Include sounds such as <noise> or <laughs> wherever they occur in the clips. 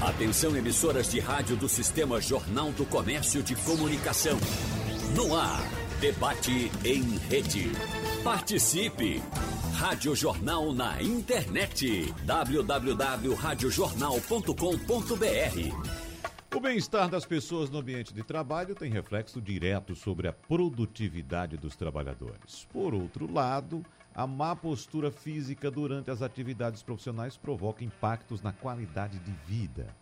Atenção emissoras de rádio do Sistema Jornal do Comércio de Comunicação. No ar, debate em rede. Participe! Rádio Jornal na internet. www.radiojornal.com.br O bem-estar das pessoas no ambiente de trabalho tem reflexo direto sobre a produtividade dos trabalhadores. Por outro lado, a má postura física durante as atividades profissionais provoca impactos na qualidade de vida.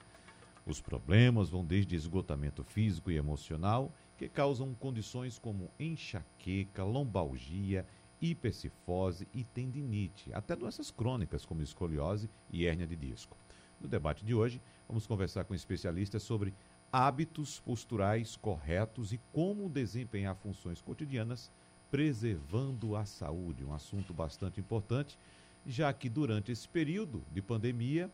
Os problemas vão desde esgotamento físico e emocional, que causam condições como enxaqueca, lombalgia, hipercifose e tendinite, até doenças crônicas como escoliose e hérnia de disco. No debate de hoje, vamos conversar com especialistas sobre hábitos posturais corretos e como desempenhar funções cotidianas preservando a saúde, um assunto bastante importante, já que durante esse período de pandemia,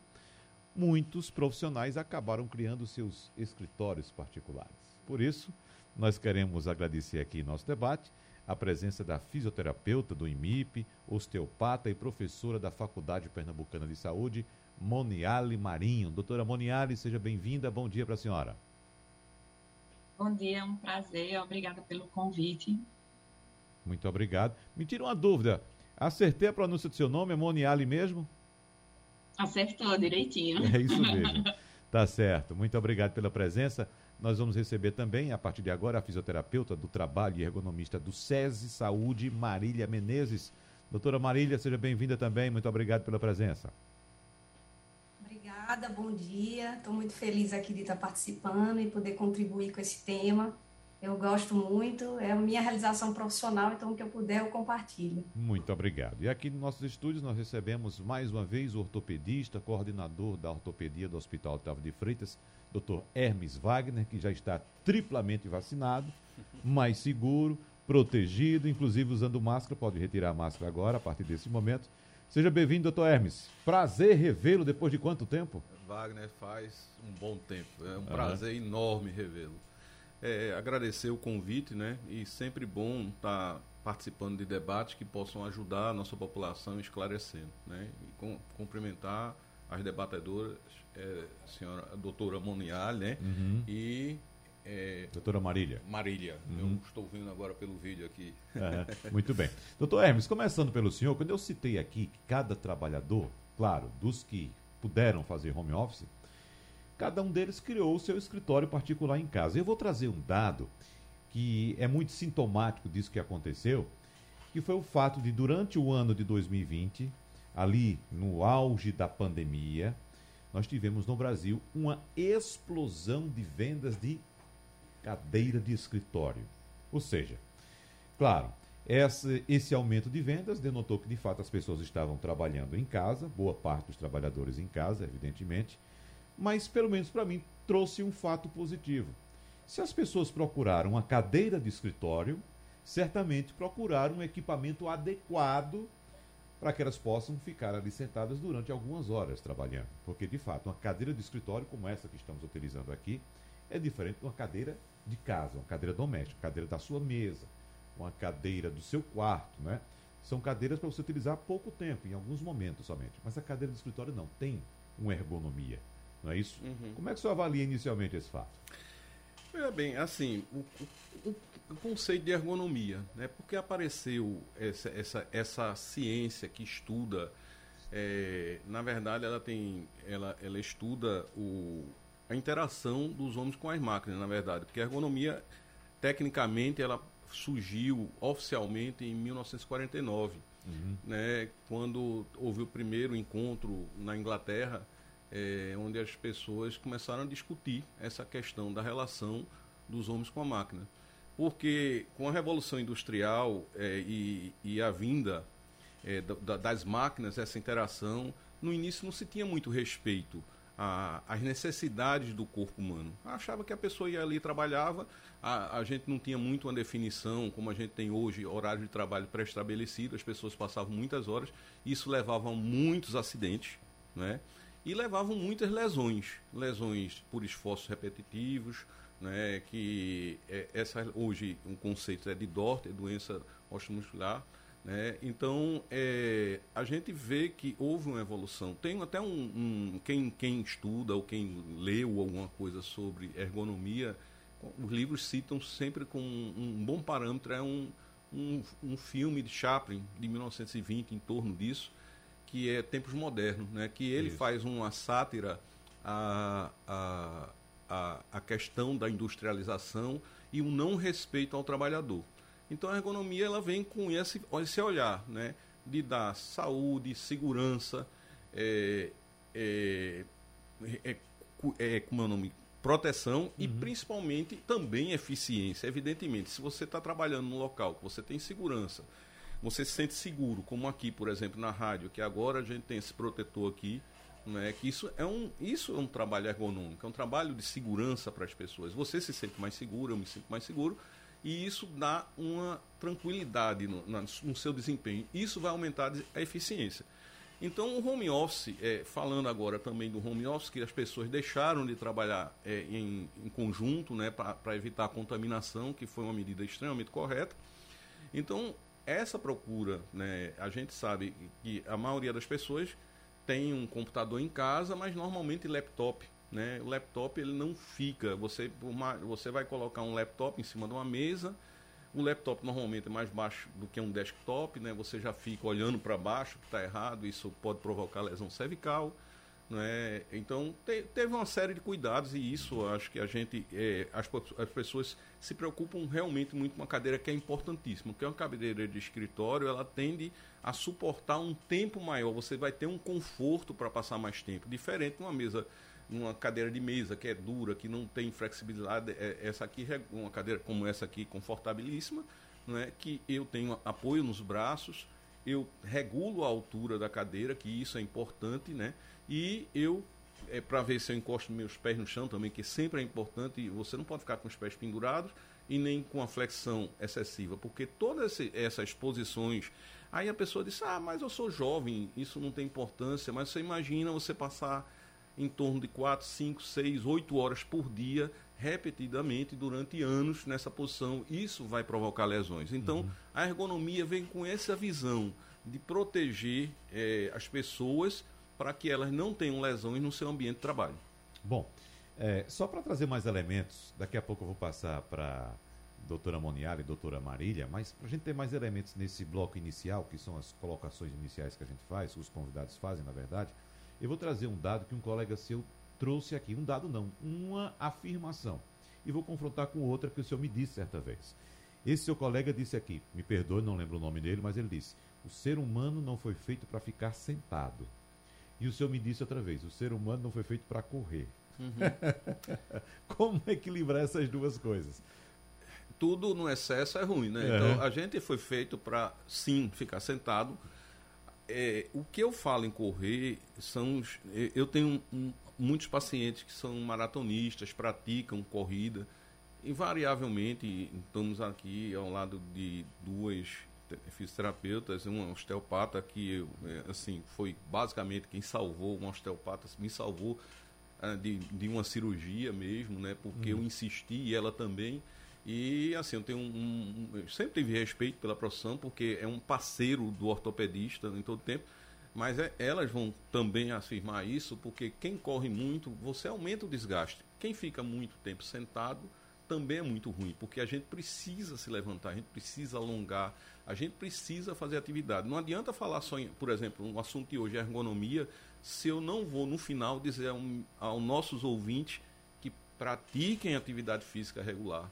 muitos profissionais acabaram criando seus escritórios particulares. Por isso, nós queremos agradecer aqui nosso debate a presença da fisioterapeuta do IMIP, osteopata e professora da Faculdade Pernambucana de Saúde, Moniale Marinho. Doutora Moniale, seja bem-vinda. Bom dia para a senhora. Bom dia, é um prazer. Obrigada pelo convite. Muito obrigado. Me tira uma dúvida. Acertei a pronúncia do seu nome, é Moniale mesmo? Acertou direitinho. É isso <laughs> mesmo. tá certo. Muito obrigado pela presença. Nós vamos receber também, a partir de agora, a fisioterapeuta do trabalho e ergonomista do SESI Saúde, Marília Menezes. Doutora Marília, seja bem-vinda também. Muito obrigado pela presença. Obrigada, bom dia. Estou muito feliz aqui de estar participando e poder contribuir com esse tema eu gosto muito, é a minha realização profissional, então o que eu puder eu compartilho. Muito obrigado. E aqui nos nossos estúdios nós recebemos mais uma vez o ortopedista, coordenador da ortopedia do Hospital Otávio de Freitas, Dr. Hermes Wagner, que já está triplamente vacinado, <laughs> mais seguro, protegido, inclusive usando máscara, pode retirar a máscara agora, a partir desse momento. Seja bem-vindo, doutor Hermes. Prazer revê-lo depois de quanto tempo? Wagner faz um bom tempo. É um uhum. prazer enorme revê-lo é, agradecer o convite, né? E sempre bom estar tá participando de debates que possam ajudar a nossa população esclarecendo, né? E com, cumprimentar as debatedoras, é, senhora a doutora Monial, né? Uhum. E é, doutora Marília. Marília, uhum. eu estou vendo agora pelo vídeo aqui. Muito bem. Doutor Hermes, começando pelo senhor, quando eu citei aqui que cada trabalhador, claro, dos que puderam fazer home office, cada um deles criou o seu escritório particular em casa. Eu vou trazer um dado que é muito sintomático disso que aconteceu, que foi o fato de, durante o ano de 2020, ali no auge da pandemia, nós tivemos no Brasil uma explosão de vendas de cadeira de escritório. Ou seja, claro, esse, esse aumento de vendas denotou que de fato as pessoas estavam trabalhando em casa, boa parte dos trabalhadores em casa, evidentemente, mas pelo menos para mim trouxe um fato positivo. Se as pessoas procuraram uma cadeira de escritório, certamente procuraram um equipamento adequado para que elas possam ficar ali sentadas durante algumas horas trabalhando. Porque, de fato, uma cadeira de escritório como essa que estamos utilizando aqui é diferente de uma cadeira de casa, uma cadeira doméstica, uma cadeira da sua mesa, uma cadeira do seu quarto, né? São cadeiras para você utilizar pouco tempo, em alguns momentos somente. Mas a cadeira de escritório não, tem uma ergonomia não é isso? Uhum. Como é que o senhor avalia inicialmente esse fato? É bem, assim, o, o, o, conceito de ergonomia, né? Porque apareceu essa, essa, essa ciência que estuda, é, na verdade, ela tem, ela, ela estuda o, a interação dos homens com as máquinas, na verdade, porque a ergonomia, tecnicamente, ela surgiu oficialmente em 1949, uhum. né? Quando houve o primeiro encontro na Inglaterra é, onde as pessoas começaram a discutir essa questão da relação dos homens com a máquina. Porque com a Revolução Industrial é, e, e, a vinda é, da, das máquinas, essa interação, no início não se tinha muito respeito às necessidades do corpo humano. Achava que a pessoa ia ali trabalhava, a, a gente não tinha muito uma definição, como a gente tem hoje, horário de trabalho pré-estabelecido, as pessoas passavam muitas horas, isso levava a muitos acidentes, né? E levavam muitas lesões, lesões por esforços repetitivos, né, que é, essa hoje um conceito é de DORT, é doença osteomuscular, Né? Então, é, a gente vê que houve uma evolução. Tem até um, um, quem, quem estuda ou quem leu alguma coisa sobre ergonomia, os livros citam sempre com um, um bom parâmetro, é um, um, um filme de Chaplin, de 1920, em torno disso, que é Tempos Modernos, né? que ele Isso. faz uma sátira à, à, à, à questão da industrialização e um não respeito ao trabalhador. Então a ergonomia ela vem com esse, esse olhar, né? De dar saúde, segurança, é, é, é, é, como é o nome? Proteção uhum. e principalmente também eficiência. Evidentemente, se você está trabalhando num local que você tem segurança, você se sente seguro, como aqui, por exemplo, na rádio, que agora a gente tem esse protetor aqui, né, que isso é, um, isso é um trabalho ergonômico, é um trabalho de segurança para as pessoas. Você se sente mais seguro, eu me sinto mais seguro, e isso dá uma tranquilidade no, no seu desempenho. Isso vai aumentar a eficiência. Então, o home office, é, falando agora também do home office, que as pessoas deixaram de trabalhar é, em, em, conjunto né, para evitar a contaminação, que foi uma medida extremamente correta. Então, essa procura, né, a gente sabe que a maioria das pessoas tem um computador em casa, mas normalmente laptop. Né? O laptop ele não fica. Você, uma, você vai colocar um laptop em cima de uma mesa. O laptop normalmente é mais baixo do que um desktop, né? Você já fica olhando para baixo, que está errado. Isso pode provocar lesão cervical. Né? Então te, teve uma série de cuidados e isso acho que a gente é, as, as pessoas se preocupam realmente muito com uma cadeira que é importantíssima, porque uma cadeira de escritório ela tende a suportar um tempo maior, você vai ter um conforto para passar mais tempo, diferente de uma mesa uma cadeira de mesa que é dura, que não tem flexibilidade, é, essa aqui uma cadeira como essa aqui confortabilíssima, não é que eu tenho apoio nos braços, eu regulo a altura da cadeira, que isso é importante, né? E eu é para ver se eu encosto meus pés no chão também, que sempre é importante, você não pode ficar com os pés pendurados e nem com a flexão excessiva, porque todas essas posições, aí a pessoa diz: "Ah, mas eu sou jovem, isso não tem importância", mas você imagina você passar em torno de 4, 5, 6, 8 horas por dia, repetidamente durante anos nessa posição. Isso vai provocar lesões. Então, uhum. a ergonomia vem com essa visão de proteger é, as pessoas para que elas não tenham lesões no seu ambiente de trabalho. Bom, é, só para trazer mais elementos, daqui a pouco eu vou passar para doutora Moniara e doutora Marília, mas para a gente ter mais elementos nesse bloco inicial, que são as colocações iniciais que a gente faz, os convidados fazem, na verdade, eu vou trazer um dado que um colega seu trouxe aqui. Um dado não, uma afirmação. E vou confrontar com outra que o senhor me disse certa vez. Esse seu colega disse aqui, me perdoe, não lembro o nome dele, mas ele disse: o ser humano não foi feito para ficar sentado. E o senhor me disse outra vez: o ser humano não foi feito para correr. Uhum. <laughs> Como equilibrar essas duas coisas? Tudo no excesso é ruim, né? É. Então a gente foi feito para sim ficar sentado, é, o que eu falo em correr são. Eu tenho um, muitos pacientes que são maratonistas, praticam corrida. Invariavelmente, estamos aqui ao lado de duas fisioterapeutas, um osteopata que é, assim foi basicamente quem salvou, um osteopata me salvou uh, de, de uma cirurgia mesmo, né? Porque uhum. eu insisti e ela também. E assim, eu tenho um, um, eu sempre tive respeito pela profissão, porque é um parceiro do ortopedista em todo tempo. Mas é, elas vão também afirmar isso, porque quem corre muito, você aumenta o desgaste. Quem fica muito tempo sentado também é muito ruim, porque a gente precisa se levantar, a gente precisa alongar, a gente precisa fazer atividade. Não adianta falar só, em, por exemplo, um assunto de hoje é ergonomia, se eu não vou no final dizer aos nossos ouvintes que pratiquem atividade física regular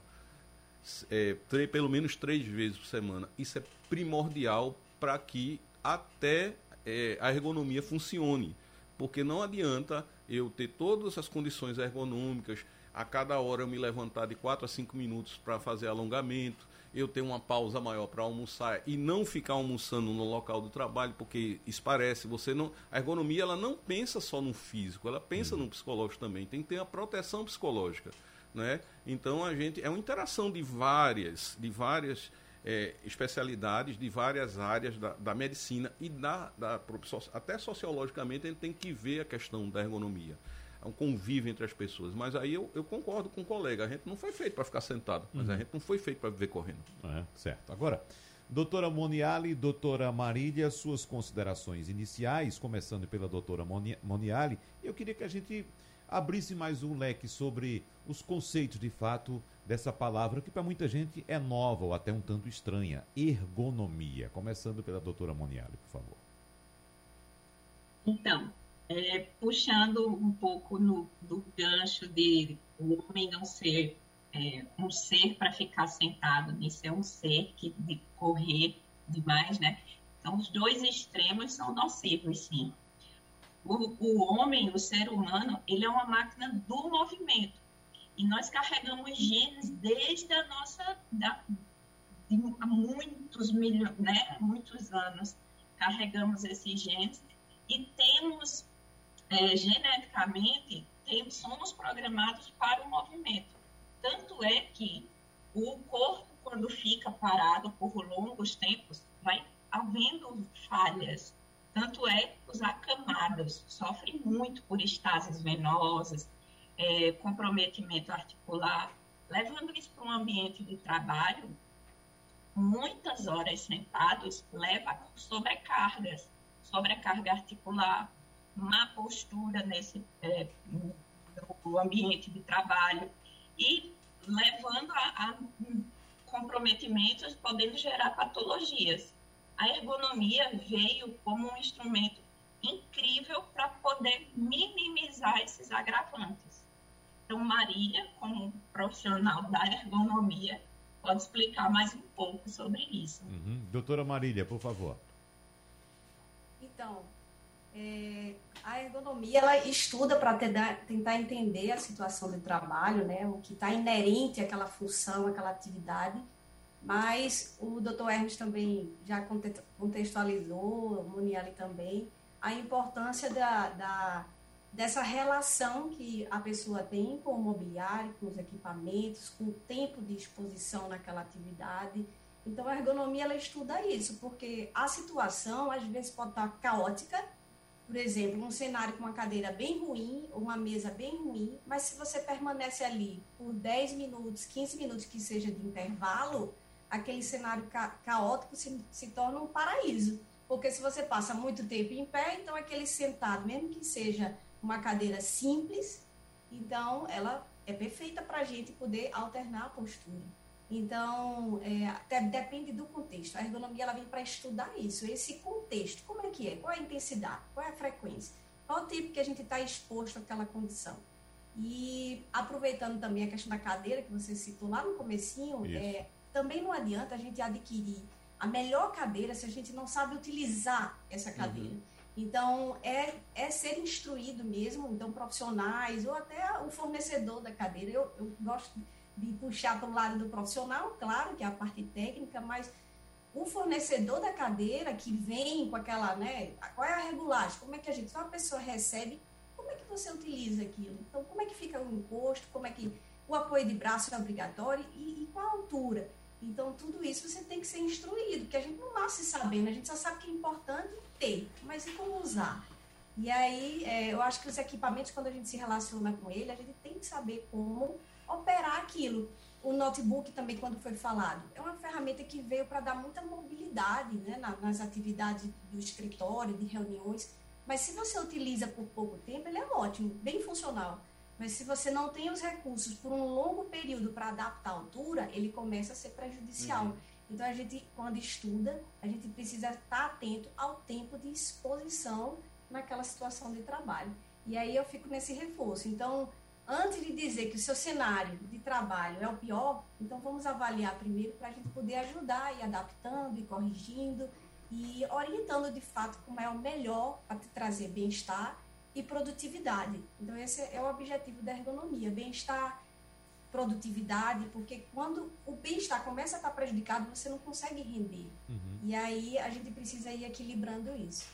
é, pelo menos três vezes por semana. Isso é primordial para que até é, a ergonomia funcione. Porque não adianta eu ter todas as condições ergonômicas, a cada hora eu me levantar de 4 a 5 minutos para fazer alongamento, eu ter uma pausa maior para almoçar e não ficar almoçando no local do trabalho, porque isso parece, você não, a ergonomia ela não pensa só no físico, ela pensa uhum. no psicológico também, tem que ter a proteção psicológica. Né? Então a gente é uma interação de várias, de várias é, especialidades, de várias áreas da, da medicina e da, da até sociologicamente a gente tem que ver a questão da ergonomia. É um convívio entre as pessoas. Mas aí eu, eu concordo com o colega, a gente não foi feito para ficar sentado, mas uhum. a gente não foi feito para viver correndo. É, certo. Agora, Doutora Moniali, doutora Marília, suas considerações iniciais, começando pela doutora Moniali, eu queria que a gente abrisse mais um leque sobre os conceitos de fato dessa palavra que para muita gente é nova ou até um tanto estranha, ergonomia. Começando pela doutora Moniali, por favor. Então, é, puxando um pouco no, do gancho de o homem não ser é, um ser para ficar sentado, nem ser um ser que de correr demais, né? Então, os dois extremos são nocivos, sim. O, o homem, o ser humano, ele é uma máquina do movimento. E nós carregamos genes desde a nossa. Da, de, há muitos milhões, né? Muitos anos carregamos esses genes e temos, é, geneticamente, somos programados para o movimento. Tanto é que o corpo, quando fica parado por longos tempos, vai havendo falhas. Tanto é que os acamados sofrem muito por estases venosas, é, comprometimento articular. Levando isso para um ambiente de trabalho, muitas horas sentados leva a sobrecargas, sobrecarga articular, má postura nesse é, no ambiente de trabalho, e levando a, a comprometimentos, podendo gerar patologias. A ergonomia veio como um instrumento incrível para poder minimizar esses agravantes. Então, Marília, como profissional da ergonomia, pode explicar mais um pouco sobre isso. Uhum. Doutora Marília, por favor. Então, é, a ergonomia ela estuda para tentar entender a situação de trabalho, né, o que está inerente àquela função, àquela atividade. Mas o Dr. Hermes também já contextualizou, o Muniali também, a importância da, da, dessa relação que a pessoa tem com o mobiliário, com os equipamentos, com o tempo de exposição naquela atividade. Então, a ergonomia ela estuda isso, porque a situação às vezes pode estar caótica por exemplo, um cenário com uma cadeira bem ruim, uma mesa bem ruim, mas se você permanece ali por 10 minutos, 15 minutos que seja de intervalo, aquele cenário ca caótico se, se torna um paraíso. Porque se você passa muito tempo em pé, então aquele sentado, mesmo que seja uma cadeira simples, então ela é perfeita para a gente poder alternar a postura. Então, é, até depende do contexto. A ergonomia ela vem para estudar isso, esse contexto. Como é que é? Qual é a intensidade? Qual é a frequência? Qual o tipo que a gente está exposto àquela condição? E aproveitando também a questão da cadeira que você citou lá no comecinho, é, também não adianta a gente adquirir a melhor cadeira se a gente não sabe utilizar essa cadeira. Uhum. Então, é, é ser instruído mesmo, então profissionais ou até o fornecedor da cadeira. Eu, eu gosto de puxar para o lado do profissional, claro, que é a parte técnica, mas o fornecedor da cadeira que vem com aquela, né, qual é a regulagem, como é que a gente, se uma pessoa recebe, como é que você utiliza aquilo? Então, como é que fica o encosto, como é que o apoio de braço é obrigatório e, e qual a altura? Então, tudo isso você tem que ser instruído, porque a gente não nasce sabendo, a gente só sabe que é importante ter, mas e como usar? E aí, é, eu acho que os equipamentos, quando a gente se relaciona com ele, a gente tem que saber como operar aquilo. O notebook também, quando foi falado, é uma ferramenta que veio para dar muita mobilidade né, nas atividades do escritório, de reuniões. Mas se você utiliza por pouco tempo, ele é ótimo, bem funcional. Mas se você não tem os recursos por um longo período para adaptar a altura, ele começa a ser prejudicial. Uhum. Então, a gente, quando estuda, a gente precisa estar atento ao tempo de exposição naquela situação de trabalho. E aí eu fico nesse reforço. Então, antes de dizer que o seu cenário de trabalho é o pior, então vamos avaliar primeiro para a gente poder ajudar e adaptando e corrigindo e orientando de fato como é o melhor para te trazer bem-estar e produtividade. Então esse é o objetivo da ergonomia, bem-estar, produtividade, porque quando o bem-estar começa a estar prejudicado, você não consegue render. Uhum. E aí a gente precisa ir equilibrando isso.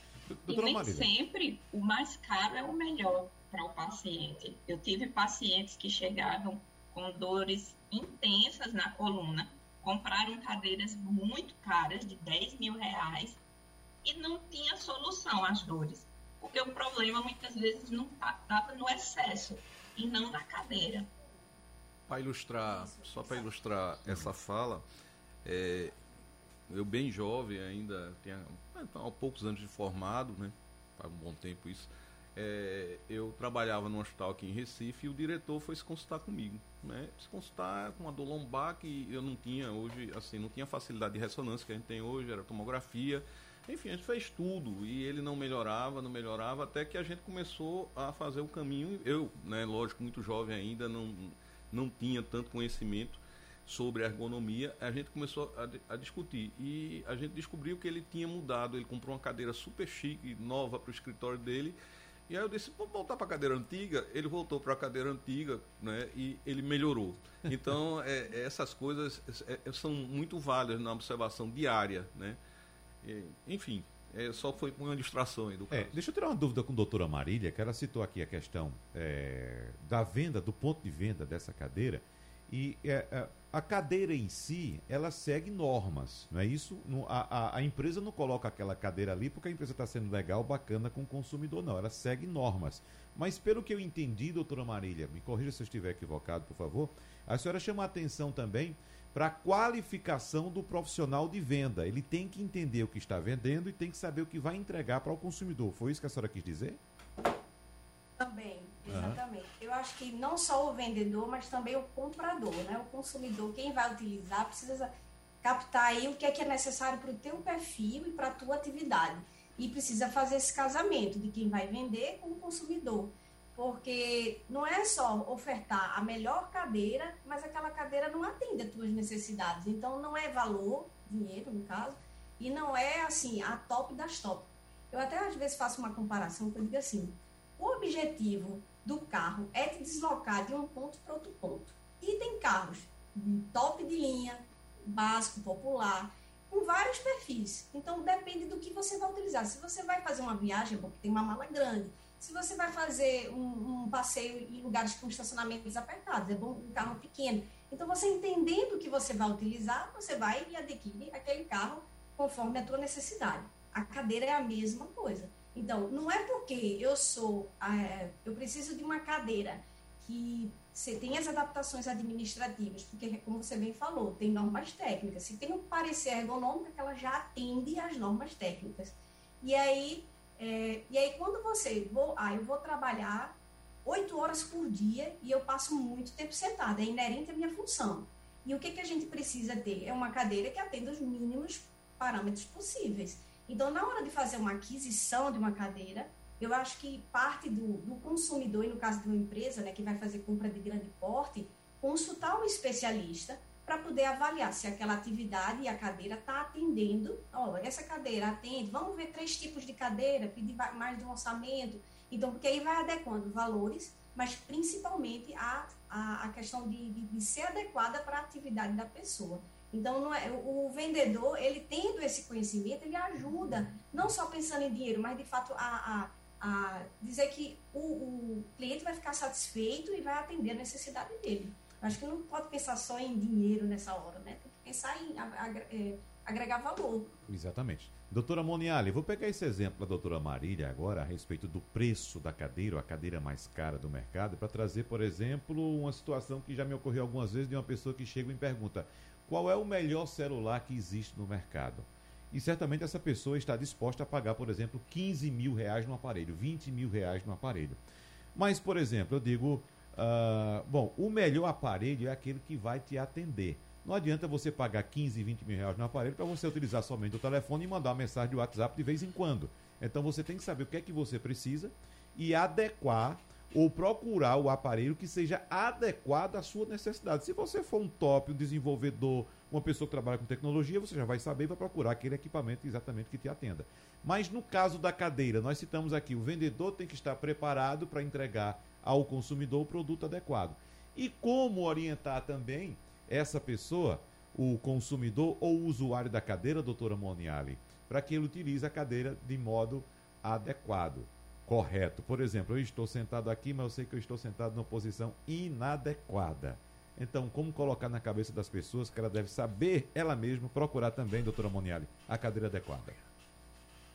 E nem sempre o mais caro é o melhor para o paciente. Eu tive pacientes que chegavam com dores intensas na coluna, compraram cadeiras muito caras, de 10 mil reais, e não tinha solução às dores. Porque o problema muitas vezes não estava tá, no excesso e não na cadeira. Para ilustrar, só para ilustrar essa fala, é, eu bem jovem ainda, tinha há poucos anos de formado, né? Faz um bom tempo isso. É, eu trabalhava num hospital aqui em Recife e o diretor foi se consultar comigo, né? Se consultar com uma dor lombar que eu não tinha hoje, assim, não tinha facilidade de ressonância que a gente tem hoje, era tomografia. Enfim, a gente fez tudo e ele não melhorava, não melhorava, até que a gente começou a fazer o caminho. Eu, né, lógico, muito jovem ainda, não, não tinha tanto conhecimento sobre ergonomia, a gente começou a, a, discutir e a gente descobriu que ele tinha mudado. Ele comprou uma cadeira super chique, nova para o escritório dele. E aí eu disse, vamos voltar para a cadeira antiga. Ele voltou para a cadeira antiga né, e ele melhorou. Então, <laughs> é, essas coisas é, são muito válidas na observação diária. Né? E, enfim, é, só foi uma distração aí do é, caso. deixa eu tirar uma dúvida com a doutora Marília, que ela citou aqui a questão é, da venda, do ponto de venda dessa cadeira. E é, é, a cadeira em si, ela segue normas, não é isso? a, a, a empresa não coloca aquela cadeira ali porque a empresa está sendo legal, bacana com o consumidor, não. Ela segue normas. Mas pelo que eu entendi, doutora Marília, me corrija se eu estiver equivocado, por favor, a senhora chama a atenção também para qualificação do profissional de venda. Ele tem que entender o que está vendendo e tem que saber o que vai entregar para o consumidor. Foi isso que a senhora quis dizer? Também, exatamente. Uhum. Eu acho que não só o vendedor, mas também o comprador, né? O consumidor, quem vai utilizar, precisa captar aí o que é que é necessário para o teu perfil e para a tua atividade. E precisa fazer esse casamento de quem vai vender com o consumidor. Porque não é só ofertar a melhor cadeira, mas aquela cadeira não atende às tuas necessidades. Então não é valor, dinheiro no caso, e não é assim a top das top. Eu até às vezes faço uma comparação que eu digo assim, o objetivo do carro é te deslocar de um ponto para outro ponto. E tem carros top de linha, básico, popular, com vários perfis. Então depende do que você vai utilizar. Se você vai fazer uma viagem, porque tem uma mala grande. Se você vai fazer um, um passeio em lugares com estacionamentos apertados, é bom um carro pequeno. Então você entendendo o que você vai utilizar, você vai e adquire aquele carro conforme a tua necessidade. A cadeira é a mesma coisa. Então, não é porque eu sou, é, eu preciso de uma cadeira que você tem as adaptações administrativas, porque, como você bem falou, tem normas técnicas. Se tem um parecer ergonômico, ela já atende às normas técnicas. E aí, é, e aí quando você, vou, ah, eu vou trabalhar oito horas por dia e eu passo muito tempo sentada, é inerente à minha função. E o que, que a gente precisa ter? É uma cadeira que atenda os mínimos parâmetros possíveis. Então, na hora de fazer uma aquisição de uma cadeira, eu acho que parte do, do consumidor, e no caso de uma empresa né, que vai fazer compra de grande porte, consultar um especialista para poder avaliar se aquela atividade e a cadeira está atendendo. Olha, essa cadeira atende, vamos ver três tipos de cadeira, pedir mais de um orçamento. Então, porque aí vai adequando valores, mas principalmente a, a, a questão de, de, de ser adequada para a atividade da pessoa. Então, é, o vendedor, ele tendo esse conhecimento, ele ajuda, não só pensando em dinheiro, mas de fato a, a, a dizer que o, o, cliente vai ficar satisfeito e vai atender a necessidade dele. Acho que não pode pensar só em dinheiro nessa hora, né? Tem que pensar em é, agregar valor. Exatamente. Doutora Moniali, vou pegar esse exemplo da doutora Marília agora a respeito do preço da cadeira, ou a cadeira mais cara do mercado, para trazer, por exemplo, uma situação que já me ocorreu algumas vezes de uma pessoa que chega e me pergunta: qual é o melhor celular que existe no mercado. E certamente essa pessoa está disposta a pagar, por exemplo, 15 mil reais no aparelho, 20 mil reais no aparelho. Mas, por exemplo, eu digo, uh, bom, o melhor aparelho é aquele que vai te atender. Não adianta você pagar 15, 20 mil reais no aparelho para você utilizar somente o telefone e mandar uma mensagem de WhatsApp de vez em quando. Então você tem que saber o que é que você precisa e adequar ou procurar o aparelho que seja adequado à sua necessidade. Se você for um top, um desenvolvedor, uma pessoa que trabalha com tecnologia, você já vai saber e vai procurar aquele equipamento exatamente que te atenda. Mas no caso da cadeira, nós citamos aqui, o vendedor tem que estar preparado para entregar ao consumidor o produto adequado. E como orientar também essa pessoa, o consumidor ou o usuário da cadeira, doutora Moniali, para que ele utilize a cadeira de modo adequado correto. Por exemplo, eu estou sentado aqui, mas eu sei que eu estou sentado numa posição inadequada. Então, como colocar na cabeça das pessoas que ela deve saber ela mesma procurar também, doutora Moniali, a cadeira adequada?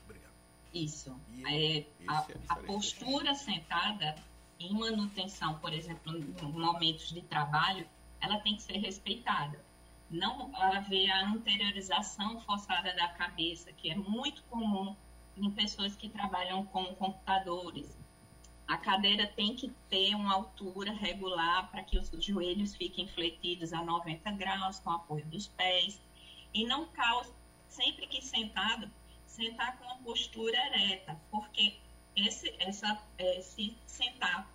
Obrigado. Isso. É, a, é a postura sentada em manutenção, por exemplo, em momentos de trabalho, ela tem que ser respeitada. não haver a anteriorização forçada da cabeça, que é muito comum em pessoas que trabalham com computadores. A cadeira tem que ter uma altura regular para que os joelhos fiquem fletidos a 90 graus, com apoio dos pés. E não cause, sempre que sentado, sentar com uma postura ereta, porque esse, essa, é, se sentar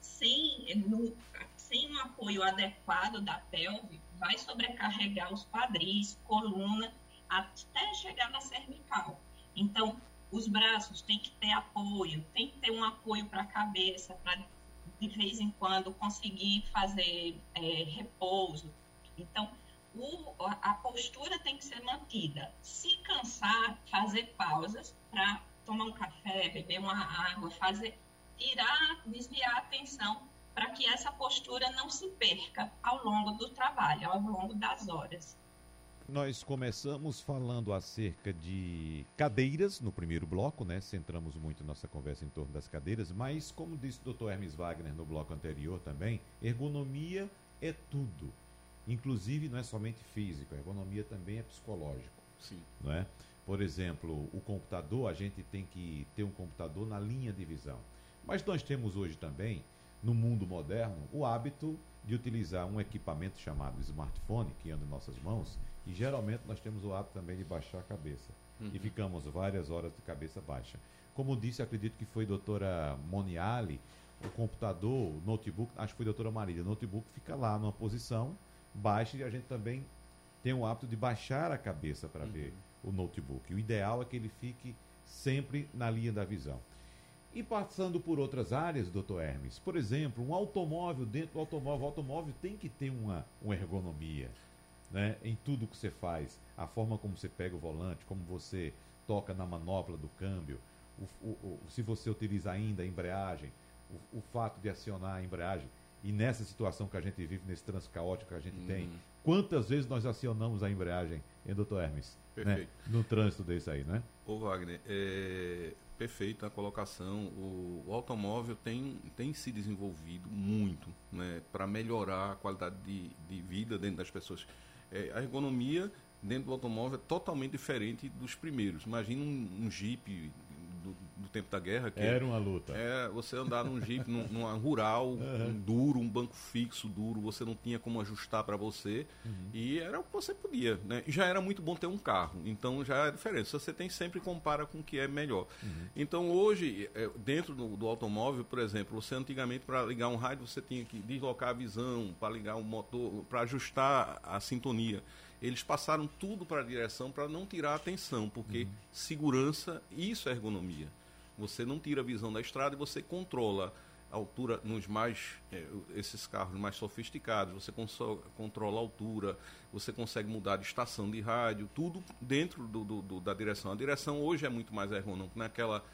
sem, no, sem um apoio adequado da pelve, vai sobrecarregar os quadris, coluna, até chegar na cervical. Então, os braços têm que ter apoio, tem que ter um apoio para a cabeça, para de vez em quando conseguir fazer é, repouso. Então, o, a postura tem que ser mantida. Se cansar, fazer pausas para tomar um café, beber uma água, fazer tirar, desviar a atenção para que essa postura não se perca ao longo do trabalho, ao longo das horas. Nós começamos falando acerca de cadeiras no primeiro bloco, né? Centramos muito nossa conversa em torno das cadeiras, mas como disse o Dr. Hermes Wagner no bloco anterior também, ergonomia é tudo. Inclusive não é somente físico, a ergonomia também é psicológico. Sim. Não é? Por exemplo, o computador, a gente tem que ter um computador na linha de visão. Mas nós temos hoje também, no mundo moderno, o hábito de utilizar um equipamento chamado smartphone, que anda em nossas mãos, e geralmente nós temos o hábito também de baixar a cabeça. Uhum. E ficamos várias horas de cabeça baixa. Como disse, acredito que foi a doutora Moniali, o computador, o notebook, acho que foi a doutora Marília, o notebook fica lá numa posição baixa e a gente também tem o hábito de baixar a cabeça para uhum. ver o notebook. O ideal é que ele fique sempre na linha da visão. E passando por outras áreas, doutor Hermes, por exemplo, um automóvel, dentro do automóvel, o automóvel tem que ter uma, uma ergonomia né, em tudo que você faz. A forma como você pega o volante, como você toca na manopla do câmbio, o, o, o, se você utiliza ainda a embreagem, o, fato de acionar a embreagem. E nessa situação que a gente vive, nesse trânsito caótico que a gente tem, uhum. quantas vezes nós acionamos a embreagem, hein, doutor Hermes? Né? No trânsito desse aí, né? Ô Wagner, é perfeita a colocação. O, o, automóvel tem, tem se desenvolvido muito né, para melhorar a qualidade de, de vida dentro das pessoas. É, a ergonomia dentro do automóvel é totalmente diferente dos primeiros. Imagina um, um Jeep do, tempo da guerra. Que Era uma luta. É, você andar num Jeep, num, numa rural, uhum. um duro, um banco fixo duro, você não tinha como ajustar para você. Uhum. E era o que você podia. Né? Já era muito bom ter um carro, então já é diferente. Você tem sempre compara com o que é melhor. Uhum. Então hoje, é, dentro do, do, automóvel, por exemplo, você antigamente para ligar um rádio você tinha que deslocar a visão, para ligar um motor, para ajustar a sintonia eles passaram tudo para a direção para não tirar a atenção, porque uhum. segurança, isso é ergonomia. Você não tira a visão da estrada e você controla a altura nos mais é, esses carros mais sofisticados, você controla a altura, você consegue mudar de estação de rádio, tudo dentro do, do, do, da direção. A direção hoje é muito mais ergonômica, naquela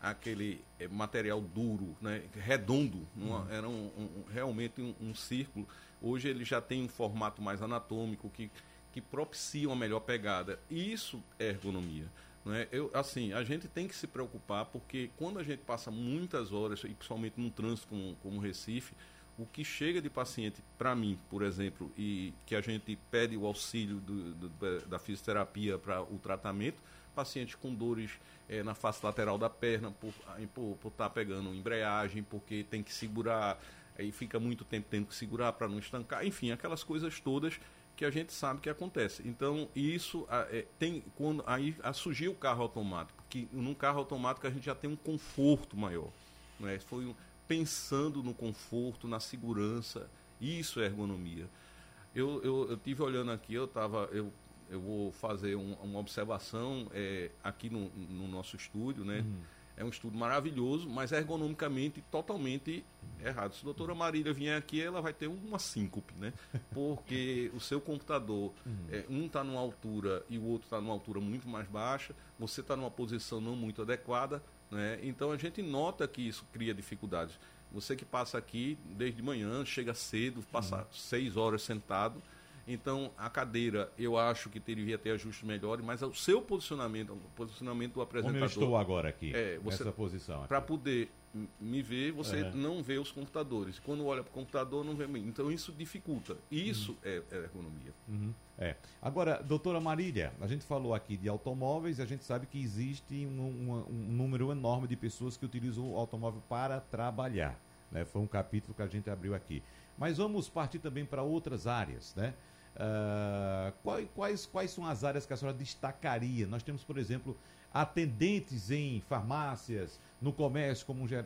aquele é, material duro, né, redondo, uhum. era um, um, realmente um, um, círculo. Hoje ele já tem um formato mais anatômico que que propiciam a melhor pegada. Isso é ergonomia. Não é? Eu, assim, a gente tem que se preocupar porque quando a gente passa muitas horas, e principalmente num trânsito como, como Recife, o que chega de paciente para mim, por exemplo, e que a gente pede o auxílio do, do, da fisioterapia para o tratamento, pacientes com dores é, na face lateral da perna por estar tá pegando embreagem, porque tem que segurar, aí fica muito tempo tendo que segurar para não estancar, enfim, aquelas coisas todas que a gente sabe que acontece. Então, isso é, tem quando aí surgiu o carro automático, que num carro automático a gente já tem um conforto maior, né? Foi um, pensando no conforto, na segurança, isso é ergonomia. Eu, eu, eu tive olhando aqui, eu tava eu eu vou fazer um, uma observação é, aqui no, no, nosso estúdio, né? Uhum é um estudo maravilhoso, mas ergonomicamente totalmente errado. Se a doutora Marília vier aqui, ela vai ter uma síncope, né? Porque o seu computador, uhum. é, um está numa altura e o outro está numa altura muito mais baixa, você está numa posição não muito adequada, né? Então a gente nota que isso cria dificuldades. Você que passa aqui desde manhã, chega cedo, passa uhum. seis horas sentado, então, a cadeira, eu acho que devia ter ajustes melhores, mas o seu posicionamento, o posicionamento do apresentador. Como eu estou agora aqui, é, você, nessa posição. Para poder me vê, você é. não vê os computadores. Quando olha para o computador, não vê. Então isso dificulta. Isso uhum. é, é ergonomia. Uhum. É. Agora, doutora Marília, a gente falou aqui de automóveis e a gente sabe que existe um, um, um número enorme de pessoas que utilizam o automóvel para trabalhar. Né? Foi um capítulo que a gente abriu aqui. Mas vamos partir também para outras áreas, né? Uh, quais, quais, quais são as áreas que a senhora destacaria? Nós temos, por exemplo, atendentes em farmácias, no comércio, como de,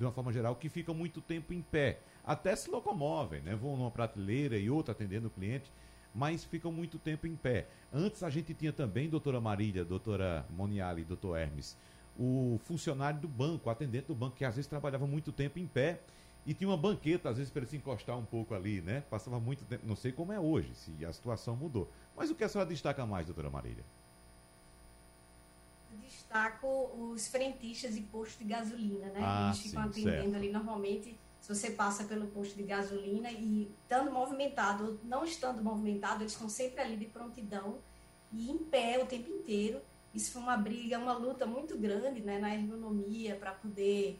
uma forma geral, que ficam muito tempo em pé. Até se locomovem, né? vão numa prateleira e outra atendendo o cliente, mas ficam muito tempo em pé. Antes a gente tinha também, doutora Marília, doutora Moniali, doutor Hermes, o funcionário do banco, o atendente do banco, que às vezes trabalhava muito tempo em pé e tinha uma banqueta, às vezes, para ele se encostar um pouco ali, né? Passava muito tempo, não sei como é hoje, se a situação mudou. Mas o que a senhora destaca mais, doutora Marília? destaco os frentistas e postos de gasolina, né? Ah, Eles ficam sim, atendendo certo. ali normalmente. Se você passa pelo posto de gasolina e estando movimentado ou não estando movimentado, eles estão sempre ali de prontidão e em pé o tempo inteiro. Isso foi uma briga, uma luta muito grande né, na ergonomia para poder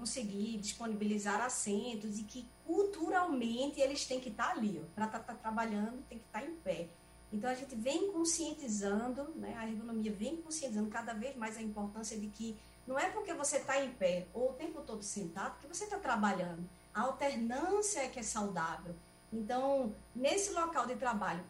conseguir disponibilizar assentos e que culturalmente eles têm que estar tá ali, para estar tá, tá trabalhando, tem que estar tá em pé. Então a gente vem conscientizando, né, a ergonomia vem conscientizando cada vez mais a importância de que não é porque você está em pé ou o tempo todo sentado que você está trabalhando. A alternância é que é saudável. Então, nesse local de trabalho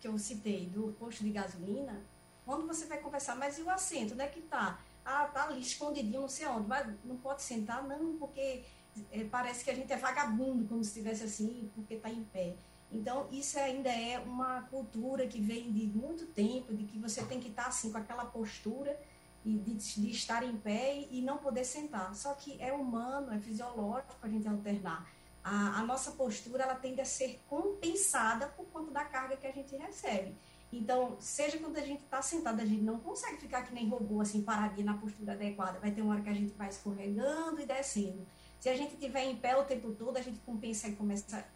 que eu citei, do posto de gasolina, quando você vai conversar, mas e o assento, onde é que está? Ah, tá ali escondidinho, não sei onde, mas não pode sentar, não, porque é, parece que a gente é vagabundo, como se estivesse assim, porque está em pé. Então, isso ainda é uma cultura que vem de muito tempo, de que você tem que estar assim, com aquela postura e de, de estar em pé e, não poder sentar. Só que é humano, é fisiológico a gente alternar. A, a nossa postura ela tende a ser compensada por conta da carga que a gente recebe. Então, seja quando a gente está sentado, a gente não consegue ficar que nem robô, assim, paradinho na postura adequada. Vai ter uma hora que a gente vai escorregando e descendo. Se a gente estiver em pé o tempo todo, a gente compensa e começa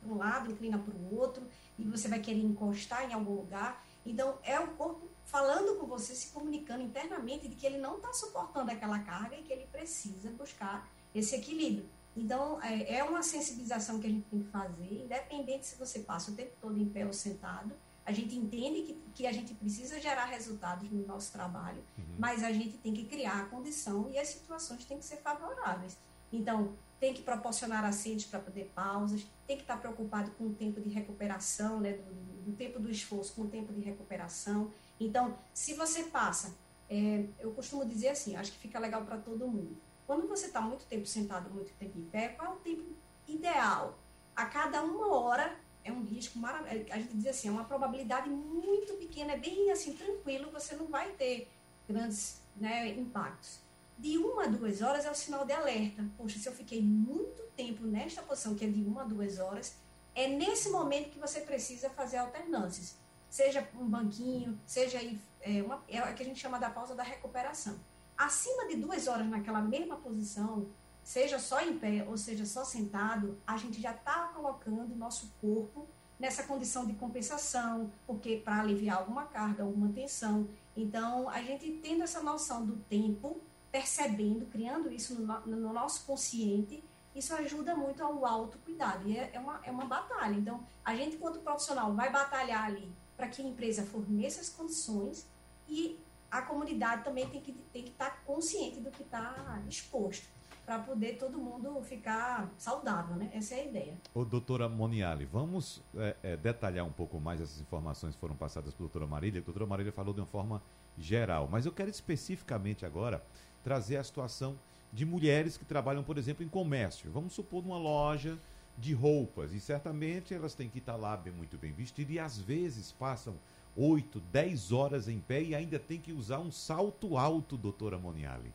para um lado, inclina para o outro, e você vai querer encostar em algum lugar. Então, é o corpo falando com você, se comunicando internamente de que ele não está suportando aquela carga e que ele precisa buscar esse equilíbrio. Então, é, é uma sensibilização que a gente tem que fazer, independente se você passa o tempo todo em pé ou sentado. A gente entende que, que a gente precisa gerar resultados no nosso trabalho, uhum. mas a gente tem que criar a condição e as situações têm que ser favoráveis. Então, tem que proporcionar assentos para poder pausas, tem que estar preocupado com o tempo de recuperação, né, do, do tempo do esforço com o tempo de recuperação. Então, se você passa, é, eu costumo dizer assim, acho que fica legal para todo mundo. Quando você está muito tempo sentado, muito tempo em pé, qual é o tempo ideal? A cada uma hora é um risco maravilhoso. A gente diz assim, é uma probabilidade muito pequena, é bem assim, tranquilo, você não vai ter grandes né, impactos de uma a duas horas é o sinal de alerta. Poxa, se eu fiquei muito tempo nesta posição, que é de uma a duas horas, é nesse momento que você precisa fazer alternâncias. Seja um banquinho, seja é, uma, é o que a gente chama da pausa da recuperação. Acima de duas horas naquela mesma posição, seja só em pé ou seja só sentado, a gente já está colocando o nosso corpo nessa condição de compensação, porque para aliviar alguma carga, alguma tensão. Então, a gente tendo essa noção do tempo, percebendo, criando isso no, no nosso consciente, isso ajuda muito ao autocuidado. E é, é, uma, é uma batalha. Então, a gente, enquanto profissional, vai batalhar ali para que a empresa forneça as condições e a comunidade também tem que, tem que estar consciente do que está exposto para poder todo mundo ficar saudável, né? Essa é a ideia. Ô, doutora Moniali, vamos é, é, detalhar um pouco mais essas informações que foram passadas pela doutora Marília. A doutora Marília falou de uma forma geral, mas eu quero especificamente agora trazer a situação de mulheres que trabalham, por exemplo, em comércio. Vamos supor numa loja de roupas e certamente elas têm que estar lá bem, muito bem vestidas e às vezes passam 8, 10 horas em pé e ainda tem que usar um salto alto, doutora Moniali.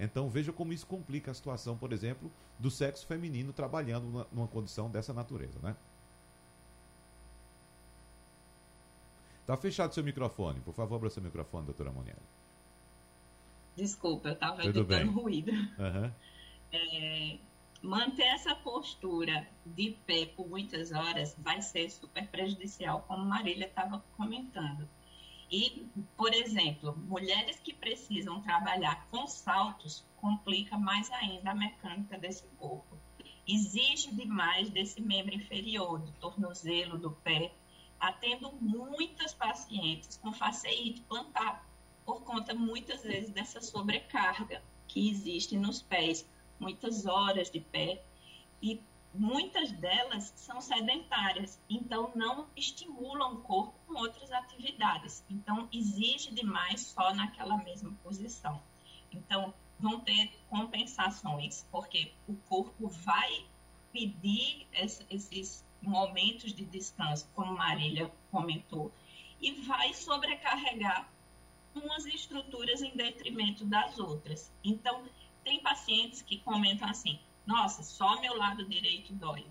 Então veja como isso complica a situação, por exemplo, do sexo feminino trabalhando numa condição dessa natureza, né? Tá fechado seu microfone. Por favor, abra seu microfone, doutora Moniali. Desculpa, eu estava editando ruído. Uhum. É, manter essa postura de pé por muitas horas vai ser super prejudicial, como Marília estava comentando. E, por exemplo, mulheres que precisam trabalhar com saltos complica mais ainda a mecânica desse corpo. Exige demais desse membro inferior, do tornozelo, do pé. Atendo muitas pacientes com faceite plantar, por conta muitas vezes dessa sobrecarga que existe nos pés, muitas horas de pé. E muitas delas são sedentárias, então não estimulam o corpo com outras atividades. Então, exige demais só naquela mesma posição. Então, vão ter compensações, porque o corpo vai pedir esses momentos de descanso, como Marília comentou, e vai sobrecarregar umas estruturas em detrimento das outras. Então, tem pacientes que comentam assim: nossa, só meu lado direito dói,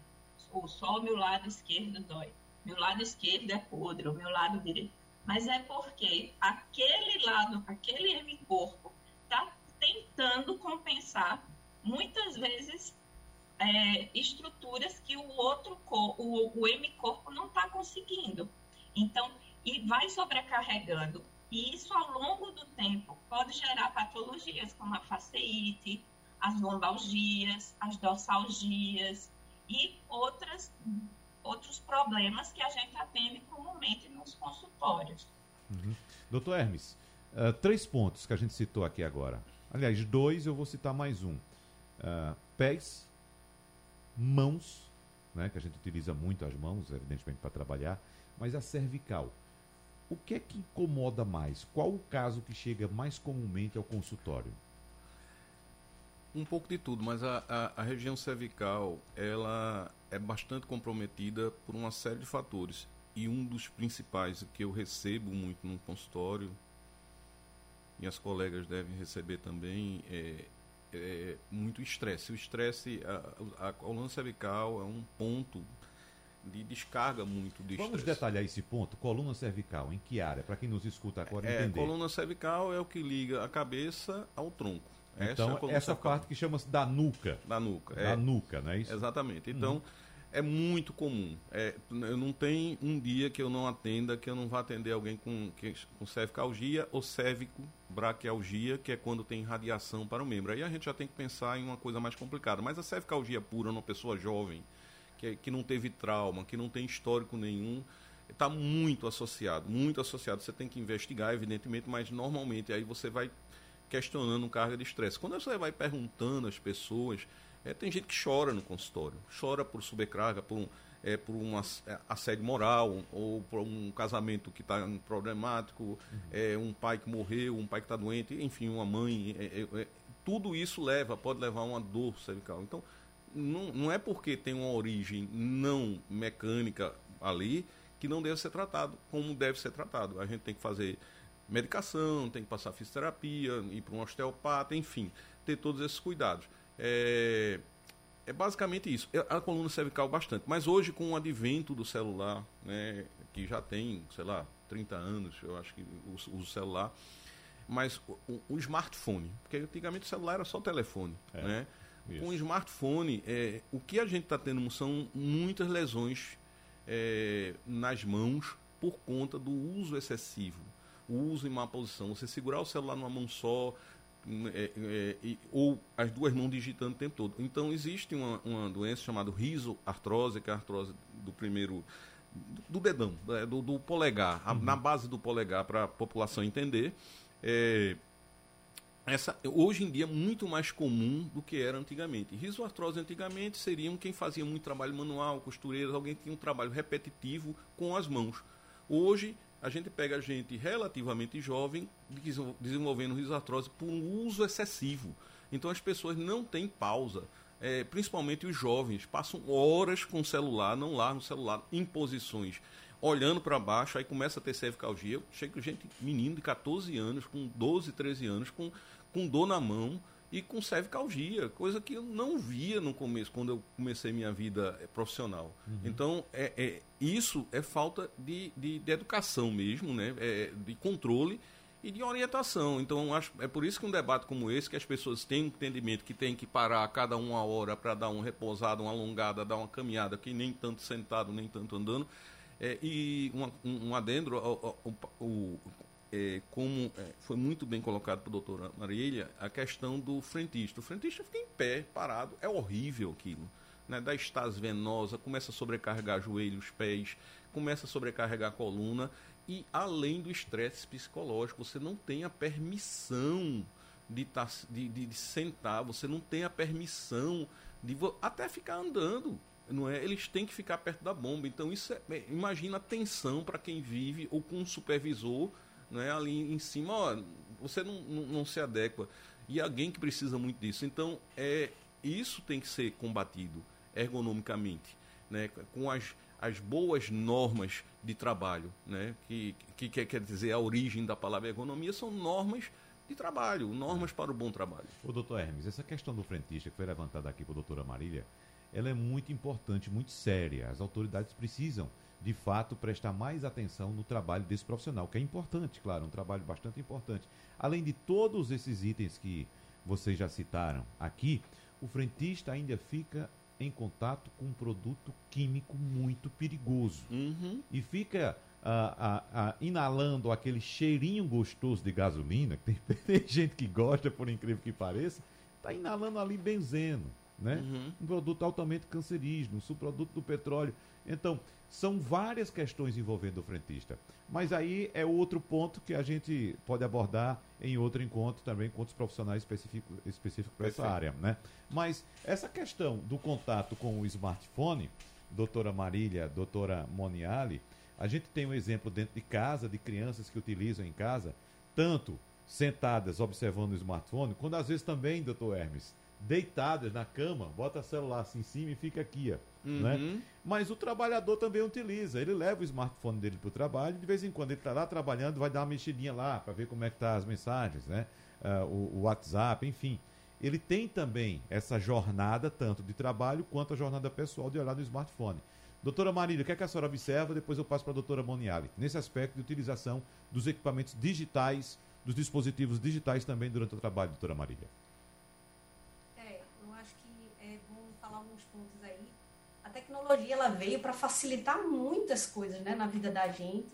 ou só meu lado esquerdo dói. Meu lado esquerdo é podre, o meu lado direito. Mas é porque aquele lado, aquele hemicorpo, está tentando compensar, muitas vezes, é, estruturas que o outro corpo, o, o hemicorpo não está conseguindo. Então, e vai sobrecarregando. E isso, ao longo do tempo, pode gerar patologias como a faceite, as lombalgias, as dorsalgias e outras, outros problemas que a gente atende comumente nos consultórios. Uhum. Doutor Hermes, uh, três pontos que a gente citou aqui agora. Aliás, dois, eu vou citar mais um. Uh, pés, mãos, né, que a gente utiliza muito as mãos, evidentemente, para trabalhar, mas a cervical. O que é que incomoda mais? Qual o caso que chega mais comumente ao consultório? Um pouco de tudo, mas a, a, a, região cervical ela é bastante comprometida por uma série de fatores. E um dos principais que eu recebo muito no consultório, e as colegas devem receber também, é, é muito estresse. O estresse, a, a coluna cervical é um ponto de descarga muito de Vamos detalhar esse ponto. Coluna cervical, em que área? Para quem nos escuta agora é, entender. Coluna cervical é o que liga a cabeça ao tronco. Então, essa, é essa parte que chama-se da nuca. Da nuca, Da é. nuca, não é isso? Exatamente. Então, uhum. é muito comum. É, eu não tem um dia que eu não atenda, que eu não vá atender alguém com, com cervicalgia ou cérvico braquialgia, que é quando tem radiação para o membro. Aí a gente já tem que pensar em uma coisa mais complicada. Mas a cervicalgia pura numa pessoa jovem, que, que não teve trauma, que não tem histórico nenhum, está muito associado, muito associado. Você tem que investigar, evidentemente, mas normalmente aí você vai questionando carga de estresse. Quando você vai perguntando às pessoas, é, tem gente que chora no consultório, chora por sobrecarga, por um, é, por um é, assédio moral, ou por um casamento que está problemático, uhum. é, um pai que morreu, um pai que está doente, enfim, uma mãe. É, é, é, tudo isso leva, pode levar a uma dor cervical. Então, não, não é porque tem uma origem não mecânica ali que não deve ser tratado como deve ser tratado. A gente tem que fazer medicação, tem que passar fisioterapia, ir para um osteopata, enfim, ter todos esses cuidados. É, é basicamente isso. A coluna cervical bastante. Mas hoje, com o advento do celular, né, que já tem, sei lá, 30 anos, eu acho que uso o celular, mas o, o, smartphone, porque antigamente o celular era só telefone, é, né? Isso. Com o smartphone, é, o que a gente está tendo são muitas lesões é, nas mãos por conta do uso excessivo o uso em má posição, você segurar o celular numa mão só, é, é, ou as duas mãos digitando o tempo todo. Então, existe uma, uma doença chamada risoartrose, que é a artrose do primeiro. do, dedão, do, do polegar, uhum. na base do polegar, para a população entender. É, essa, hoje em dia é muito mais comum do que era antigamente. Risoartrose antigamente seriam quem fazia muito trabalho manual, costureiras, alguém que tinha um trabalho repetitivo com as mãos. Hoje a gente pega gente relativamente jovem desenvolvendo risartrose por um uso excessivo. Então as pessoas não têm pausa. É, principalmente os jovens, passam horas com o celular, não largam o celular, em posições, olhando para baixo, aí começa a ter cervicalgia. Chega gente, menino de 14 anos, com 12, 13 anos, com, com dor na mão, e com cervicalgia, coisa que eu não via no começo, quando eu comecei minha vida eh, profissional. Uhum. Então, é, é, isso é falta de, de, de educação mesmo, né? É, de controle e de orientação. Então, acho, é por isso que um debate como esse, que as pessoas têm um entendimento que tem que parar a cada uma hora para dar uma repousada, uma alongada, dar uma caminhada, que nem tanto sentado, nem tanto andando. É, e um, um, um adendo, o, o, o, é, como é, foi muito bem colocado pela doutora Marília, a questão do frentista. O frentista fica em pé, parado, é horrível aquilo. Né? Dá estase venosa, começa a sobrecarregar joelhos, pés, começa a sobrecarregar a coluna e além do estresse psicológico, você não tem a permissão de, tá, de, de, de sentar, você não tem a permissão de até ficar andando. Não é? Eles têm que ficar perto da bomba. Então, isso é imagina a tensão para quem vive ou com um supervisor né, ali em cima. Ó, você não, não, não se adequa. E alguém que precisa muito disso. Então, é, isso tem que ser combatido ergonomicamente, né, com as as boas normas de trabalho, né? que, que, que quer dizer a origem da palavra ergonomia, são normas de trabalho, normas para o bom trabalho. O doutor Hermes, essa questão do frentista que foi levantada aqui por doutora Marília, ela é muito importante, muito séria. As autoridades precisam, de fato, prestar mais atenção no trabalho desse profissional, que é importante, claro, um trabalho bastante importante. Além de todos esses itens que vocês já citaram aqui, o frentista ainda fica em contato com um produto químico muito perigoso. Uhum. E fica ah, ah, ah, inalando aquele cheirinho gostoso de gasolina, que tem, <laughs> tem gente que gosta, por incrível que pareça, está inalando ali benzeno, né? Uhum. Um produto altamente cancerígeno, um subproduto do petróleo. Então, são várias questões envolvendo o frentista. Mas aí é outro ponto que a gente pode abordar em outro encontro também com outros profissionais específicos específico para essa área. Né? Mas essa questão do contato com o smartphone, doutora Marília, doutora Moniali, a gente tem um exemplo dentro de casa, de crianças que utilizam em casa, tanto sentadas observando o smartphone, quando às vezes também, doutor Hermes, deitadas na cama, bota o celular assim em cima e fica aqui, ó, uhum. né? Mas o trabalhador também utiliza, ele leva o smartphone dele para o trabalho, de vez em quando ele está lá trabalhando, vai dar uma mexidinha lá para ver como é que tá as mensagens, né? Uh, o, o, WhatsApp, enfim. Ele tem também essa jornada, tanto de trabalho quanto a jornada pessoal de olhar no smartphone. Doutora Marília, o que, é que a senhora observa? Depois eu passo para a doutora Moniali. Nesse aspecto de utilização dos equipamentos digitais, dos dispositivos digitais também durante o trabalho, doutora Marília. Tecnologia ela veio para facilitar muitas coisas né, na vida da gente.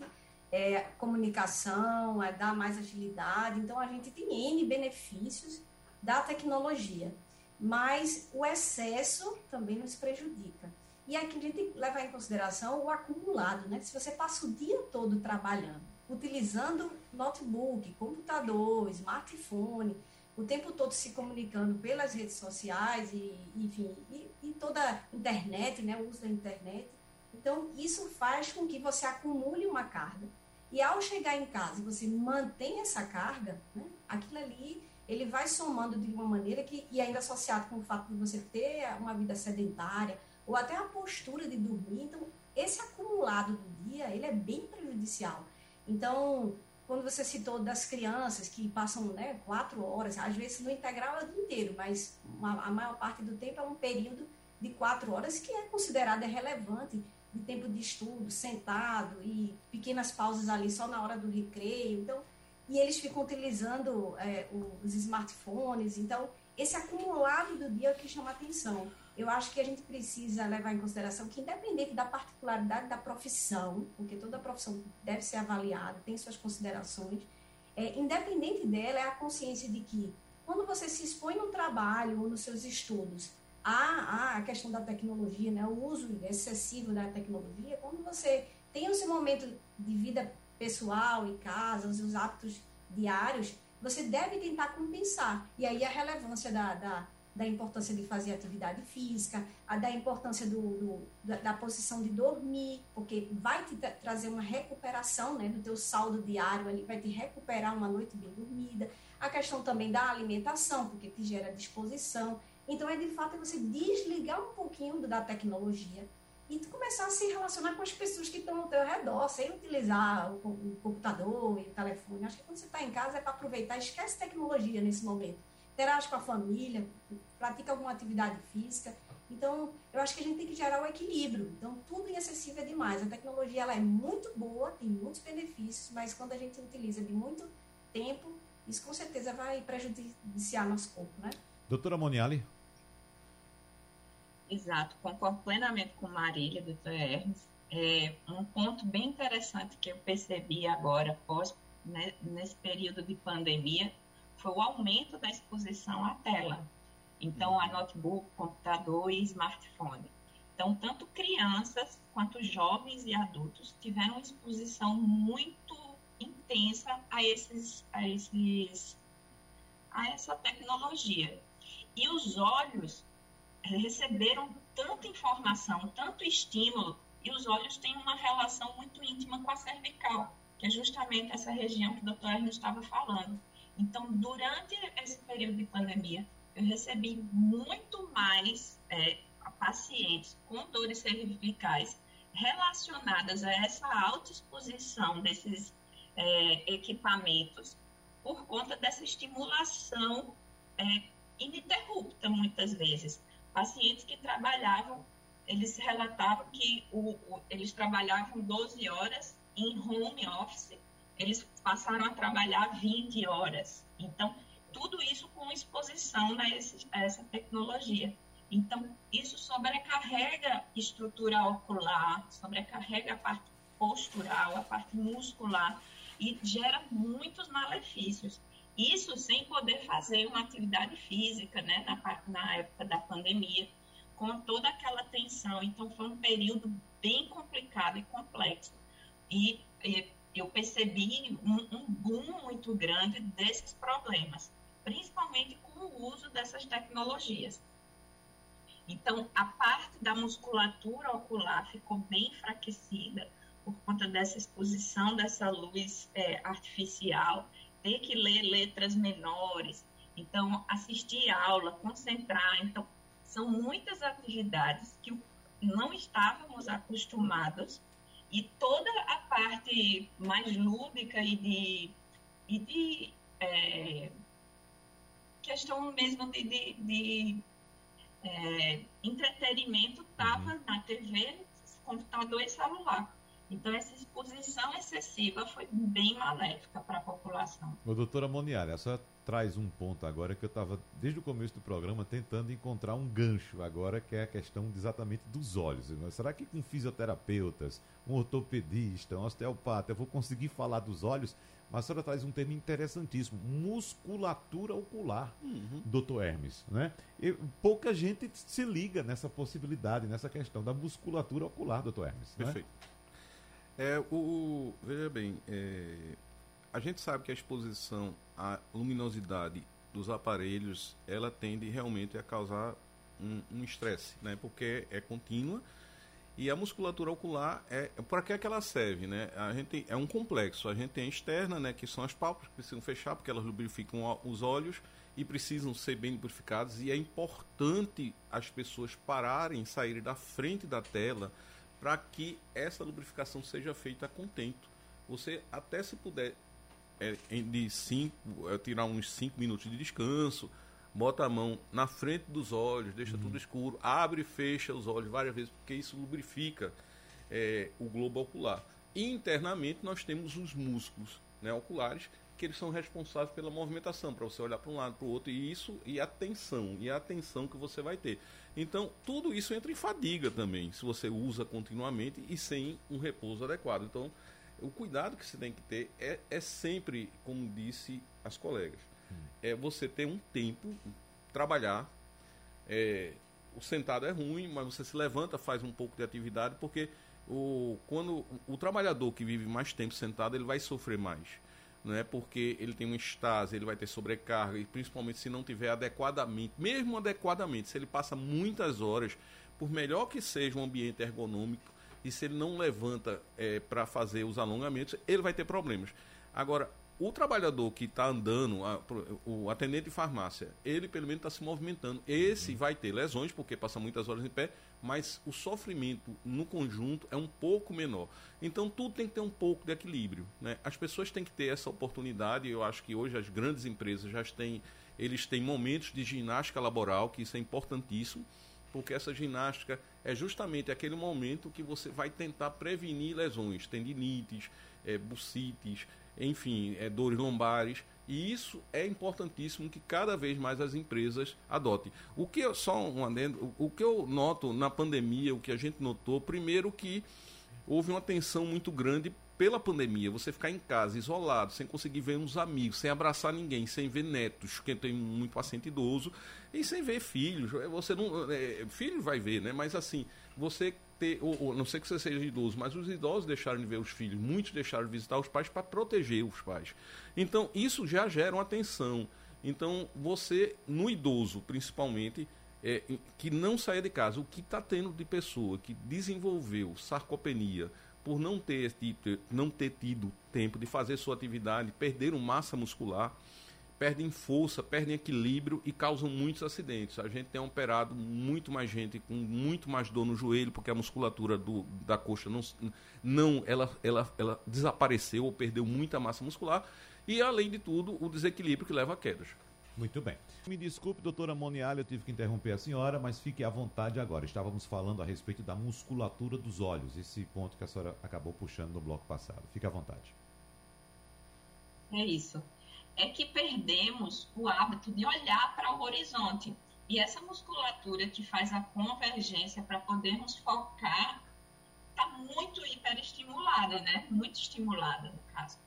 É, comunicação, é dar mais agilidade. Então, a gente tem N benefícios da tecnologia. Mas o excesso também nos prejudica. E aqui a gente tem que levar em consideração o acumulado. Né? Se você passa o dia todo trabalhando, utilizando notebook, computador, smartphone, o tempo todo se comunicando pelas redes sociais e, enfim, e, e toda a internet, né, o uso da internet. Então, isso faz com que você acumule uma carga. E ao chegar em casa e você mantém essa carga, né, aquilo ali, ele vai somando de uma maneira que, e ainda associado com o fato de você ter uma vida sedentária, ou até a postura de dormir. Então, esse acumulado do dia, ele é bem prejudicial. Então, quando você citou das crianças que passam né, quatro horas, às vezes no integral é o dia inteiro, mas a maior parte do tempo é um período de quatro horas que é considerado relevante de tempo de estudo, sentado e pequenas pausas ali só na hora do recreio. Então, e eles ficam utilizando é, os smartphones. Então, esse acumulado do dia é que chama atenção eu acho que a gente precisa levar em consideração que, independente da particularidade da profissão, porque toda profissão deve ser avaliada, tem suas considerações, é, independente dela, é a consciência de que, quando você se expõe no trabalho ou nos seus estudos a, a questão da tecnologia, né, o uso excessivo da tecnologia, quando você tem o seu momento de vida pessoal em casa, os seus hábitos diários, você deve tentar compensar. E aí a relevância da, da da importância de fazer atividade física, a da importância do, do da, da, posição de dormir, porque vai te tra trazer uma recuperação né, do teu saldo diário, ali vai te recuperar uma noite bem dormida, a questão também da alimentação, porque te gera disposição. Então, é de fato você desligar um pouquinho da tecnologia e começar a se relacionar com as pessoas que estão ao teu redor, sem utilizar o, o computador e o telefone. Acho que quando você está em casa é para aproveitar, esquece tecnologia nesse momento interage com a família, pratica alguma atividade física. Então, eu acho que a gente tem que gerar o equilíbrio. Então, tudo em excessivo é demais. A tecnologia ela é muito boa, tem muitos benefícios, mas quando a gente utiliza de muito tempo, isso com certeza vai prejudiciar nosso corpo, né? Doutora Moniali? Exato, concordo plenamente com Marília, doutor Hermes. É um ponto bem interessante que eu percebi agora, após né, nesse período de pandemia foi o aumento da exposição à tela. Então, a notebook, computador e smartphone. Então, tanto crianças quanto jovens e adultos tiveram exposição muito intensa a esses, a esses, a essa tecnologia. E os olhos receberam tanta informação, tanto estímulo, e os olhos têm uma relação muito íntima com a cervical, que é justamente essa região que o doutor Erno estava falando. Então, durante esse período de pandemia, eu recebi muito mais é, pacientes com dores cervicais relacionadas a essa alta exposição desses é, equipamentos por conta dessa estimulação é, ininterrupta, muitas vezes. Pacientes que trabalhavam, eles relatavam que o, o, eles trabalhavam 12 horas em home office, eles passaram a trabalhar 20 horas. Então, tudo isso com exposição a, esse, a essa tecnologia. Então, isso sobrecarrega estrutura ocular, sobrecarrega a parte postural, a parte muscular e gera muitos malefícios. Isso sem poder fazer uma atividade física, né, na, na época da pandemia, com toda aquela tensão. Então, foi um período bem complicado e complexo. E, e eu percebi um, um boom muito grande desses problemas, principalmente com o uso dessas tecnologias. Então, a parte da musculatura ocular ficou bem enfraquecida por conta dessa exposição dessa luz é, artificial, ter que ler letras menores, então assistir aula, concentrar, então são muitas atividades que não estávamos acostumados e toda a parte mais lúdica e de, e de é, questão mesmo de, de, de é, entretenimento estava uhum. na TV, computador e celular. Então, essa exposição excessiva foi bem maléfica para a população. Ô, doutora Moniara, a senhora traz um ponto agora que eu estava, desde o começo do programa, tentando encontrar um gancho agora, que é a questão exatamente dos olhos. Será que com fisioterapeutas, um ortopedista, um osteopata, eu vou conseguir falar dos olhos? Mas a senhora traz um termo interessantíssimo, musculatura ocular, uhum. doutor Hermes. Né? E pouca gente se liga nessa possibilidade, nessa questão da musculatura ocular, doutor Hermes. Né? Perfeito. Né? É, o, veja bem, é, a gente sabe que a exposição à luminosidade dos aparelhos, ela tende realmente a causar um estresse, um né? porque é contínua e a musculatura ocular é para que, é que ela serve, né? A gente é um complexo. A gente tem a externa, né, que são as pálpebras que precisam fechar porque elas lubrificam os olhos e precisam ser bem lubrificadas e é importante as pessoas pararem, saírem da frente da tela para que essa lubrificação seja feita a contento. Você até se puder é, de cinco, é, tirar uns 5 minutos de descanso, bota a mão na frente dos olhos, deixa uhum. tudo escuro, abre e fecha os olhos várias vezes, porque isso lubrifica é, o globo ocular. E internamente nós temos os músculos né, oculares, que eles são responsáveis pela movimentação, para você olhar para um lado para o outro, e isso, e a tensão, e a atenção que você vai ter. Então, tudo isso entra em fadiga também, se você usa continuamente e sem um repouso adequado. Então, o cuidado que você tem que ter é, é sempre, como disse as colegas, é você ter um tempo, trabalhar. É, o sentado é ruim, mas você se levanta, faz um pouco de atividade, porque o, quando o trabalhador que vive mais tempo sentado, ele vai sofrer mais. Né? Porque ele tem um estase, ele vai ter sobrecarga, e principalmente se não tiver adequadamente, mesmo adequadamente, se ele passa muitas horas, por melhor que seja um ambiente ergonômico, e se ele não levanta é, para fazer os alongamentos, ele vai ter problemas. Agora, o trabalhador que está andando, a, o atendente de farmácia, ele pelo menos está se movimentando. Esse uhum. vai ter lesões, porque passa muitas horas em pé, mas o sofrimento no conjunto é um pouco menor. Então tudo tem que ter um pouco de equilíbrio. Né? As pessoas têm que ter essa oportunidade. Eu acho que hoje as grandes empresas já têm, eles têm momentos de ginástica laboral, que isso é importantíssimo, porque essa ginástica é justamente aquele momento que você vai tentar prevenir lesões, tendinites, é, bucites enfim, é, dores lombares. E isso é importantíssimo que cada vez mais as empresas adotem. O que eu, só um adendo, o, que eu noto na pandemia, o que a gente notou, primeiro que houve uma tensão muito grande pela pandemia, você ficar em casa, isolado, sem conseguir ver uns amigos, sem abraçar ninguém, sem ver netos, que tem muito paciente idoso, e sem ver filhos. Você não. É, filho vai ver, né? Mas assim, você ter. Ou, ou, não sei que você seja idoso, mas os idosos deixaram de ver os filhos, muitos deixaram de visitar os pais para proteger os pais. Então, isso já gera uma tensão. Então, você, no idoso, principalmente, é, que não saia de casa, o que está tendo de pessoa que desenvolveu sarcopenia por não ter, não ter tido tempo de fazer sua atividade, perderam massa muscular, perdem força, perdem equilíbrio e causam muitos acidentes. A gente tem operado muito mais gente com muito mais dor no joelho, porque a musculatura do, da coxa não, não ela, ela, ela desapareceu ou perdeu muita massa muscular. E, além de tudo, o desequilíbrio que leva a quedas. Muito bem. Me desculpe, doutora Monial, eu tive que interromper a senhora, mas fique à vontade agora. Estávamos falando a respeito da musculatura dos olhos, esse ponto que a senhora acabou puxando no bloco passado. Fique à vontade. É isso. É que perdemos o hábito de olhar para o horizonte. E essa musculatura que faz a convergência para podermos focar está muito hiperestimulada, né? Muito estimulada, no caso.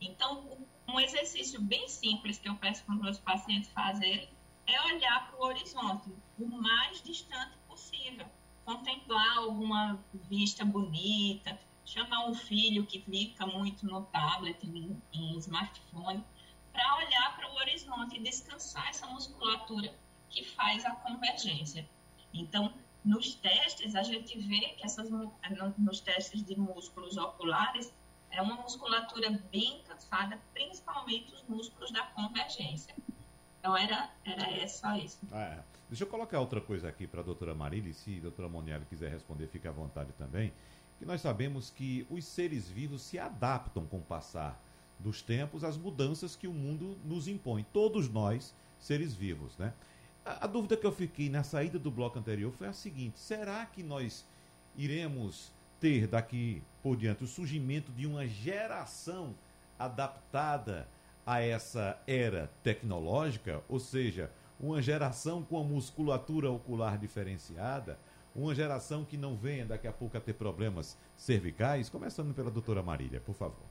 Então, um exercício bem simples que eu peço para os meus pacientes fazerem é olhar para o horizonte o mais distante possível, contemplar alguma vista bonita, chamar um filho que fica muito no tablet, em, em smartphone, para olhar para o horizonte e descansar essa musculatura que faz a convergência. Então, nos testes, a gente vê que essas, nos testes de músculos oculares, é uma musculatura bem cansada, principalmente os músculos da convergência. Então era, era só isso. Ah, é. Deixa eu colocar outra coisa aqui para a doutora Marília, se a doutora Monielli quiser responder, fique à vontade também. Que nós sabemos que os seres vivos se adaptam com o passar dos tempos às mudanças que o mundo nos impõe. Todos nós, seres vivos, né? A, a dúvida que eu fiquei na saída do bloco anterior foi a seguinte: será que nós iremos ter daqui por diante o surgimento de uma geração adaptada a essa era tecnológica, ou seja, uma geração com a musculatura ocular diferenciada, uma geração que não venha daqui a pouco a ter problemas cervicais, começando pela doutora Marília, por favor.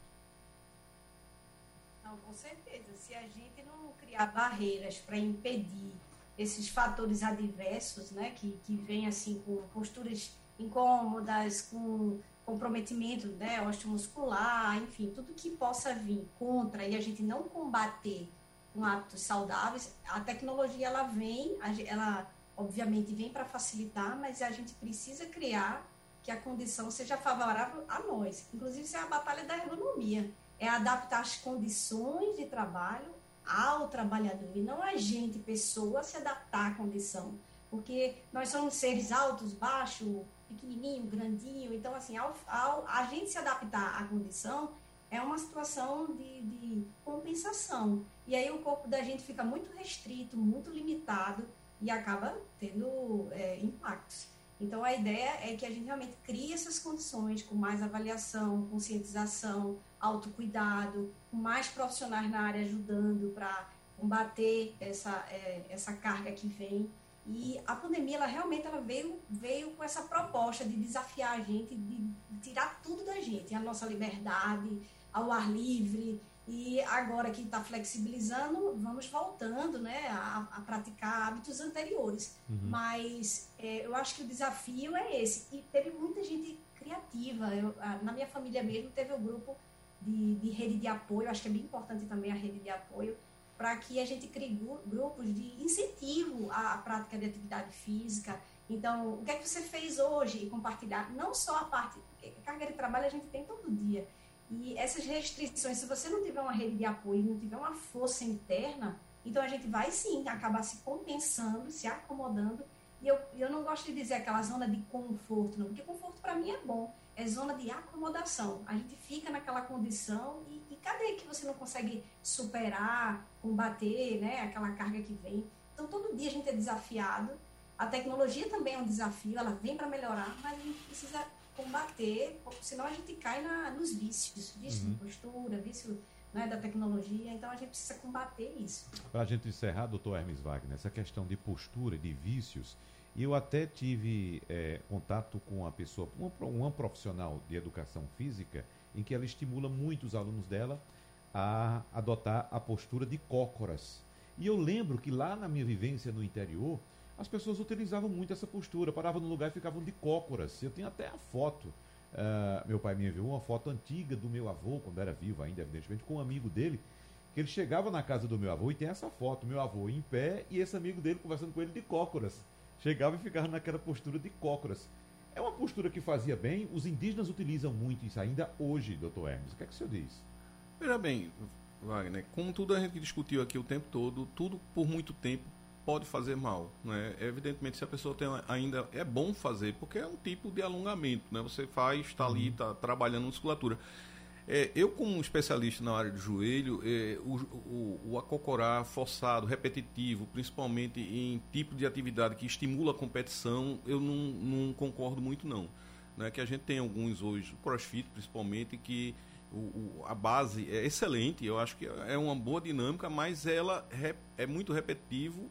Não, com certeza. Se a gente não criar barreiras para impedir esses fatores adversos, né, que, que vêm assim com posturas incômodas, com comprometimento, né, osteomuscular, enfim, tudo que possa vir contra e a gente não combater com hábitos saudáveis, a tecnologia ela vem, ela obviamente vem para facilitar, mas a gente precisa criar que a condição seja favorável a nós. Inclusive, isso é a batalha da ergonomia, é adaptar as condições de trabalho ao trabalhador e não a gente, pessoa, se adaptar à condição. Porque nós somos seres altos, baixos, pequenininho, grandinho. Então, assim, ao, ao a gente se adaptar à condição, é uma situação de, de compensação. E aí o corpo da gente fica muito restrito, muito limitado e acaba tendo é, impactos. Então, a ideia é que a gente realmente crie essas condições com mais avaliação, conscientização, autocuidado, com mais profissionais na área ajudando para combater essa, é, essa carga que vem. E a pandemia, ela realmente ela veio, veio com essa proposta de desafiar a gente, de tirar tudo da gente, a nossa liberdade, ao ar livre. E agora que está flexibilizando, vamos voltando né, a, a praticar hábitos anteriores. Uhum. Mas é, eu acho que o desafio é esse. E teve muita gente criativa. Eu, na minha família mesmo, teve o um grupo de, de rede de apoio. Acho que é bem importante também a rede de apoio para que a gente crie grupos de incentivo à prática de atividade física. Então, o que é que você fez hoje? E compartilhar não só a parte, carga de trabalho a gente tem todo dia. E essas restrições, se você não tiver uma rede de apoio, não tiver uma força interna, então a gente vai sim acabar se compensando, se acomodando. E eu, eu não gosto de dizer aquela zona de conforto, não, porque conforto para mim é bom é zona de acomodação. A gente fica naquela condição e, e cadê que você não consegue superar, combater né, aquela carga que vem? Então, todo dia a gente é desafiado. A tecnologia também é um desafio, ela vem para melhorar, mas a gente precisa combater, senão a gente cai na, nos vícios, vício uhum. de postura, vício né, da tecnologia, então a gente precisa combater isso. Para a gente encerrar, doutor Hermes Wagner, essa questão de postura, de vícios, eu até tive é, contato com uma pessoa, uma, uma profissional de educação física, em que ela estimula muito os alunos dela a adotar a postura de cócoras. E eu lembro que lá na minha vivência no interior, as pessoas utilizavam muito essa postura, paravam no lugar e ficavam de cócoras. Eu tenho até a foto. Uh, meu pai me enviou uma foto antiga do meu avô, quando era vivo ainda, evidentemente, com um amigo dele, que ele chegava na casa do meu avô e tem essa foto, meu avô em pé e esse amigo dele conversando com ele de cócoras. Chegava e ficava naquela postura de cócoras. É uma postura que fazia bem, os indígenas utilizam muito isso ainda hoje, doutor Hermes. O que é que o senhor diz? Veja bem, Wagner, como tudo a gente discutiu aqui o tempo todo, tudo por muito tempo pode fazer mal. Né? Evidentemente, se a pessoa tem ainda. É bom fazer, porque é um tipo de alongamento. Né? Você faz, está ali, está uhum. trabalhando musculatura. É, eu, como especialista na área de joelho, é, o, o, o, acocorá forçado, repetitivo, principalmente em tipo de atividade que estimula a competição, eu não, não concordo muito, não. Né? Que a gente tem alguns hoje, crossfit principalmente, que o, a base é excelente, eu acho que é uma boa dinâmica, mas ela é muito repetitivo,